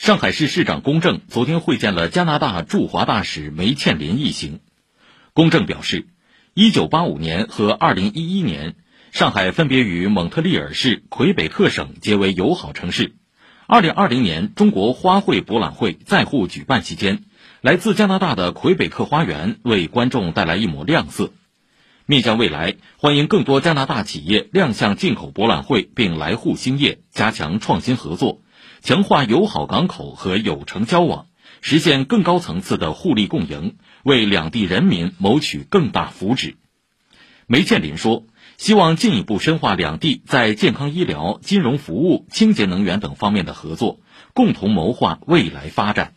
上海市市长龚正昨天会见了加拿大驻华大使梅倩林一行。龚正表示，1985年和2011年，上海分别与蒙特利尔市、魁北克省结为友好城市。2020年中国花卉博览会在沪举办期间，来自加拿大的魁北克花园为观众带来一抹亮色。面向未来，欢迎更多加拿大企业亮相进口博览会，并来沪兴业，加强创新合作。强化友好港口和友城交往，实现更高层次的互利共赢，为两地人民谋取更大福祉。梅建林说：“希望进一步深化两地在健康医疗、金融服务、清洁能源等方面的合作，共同谋划未来发展。”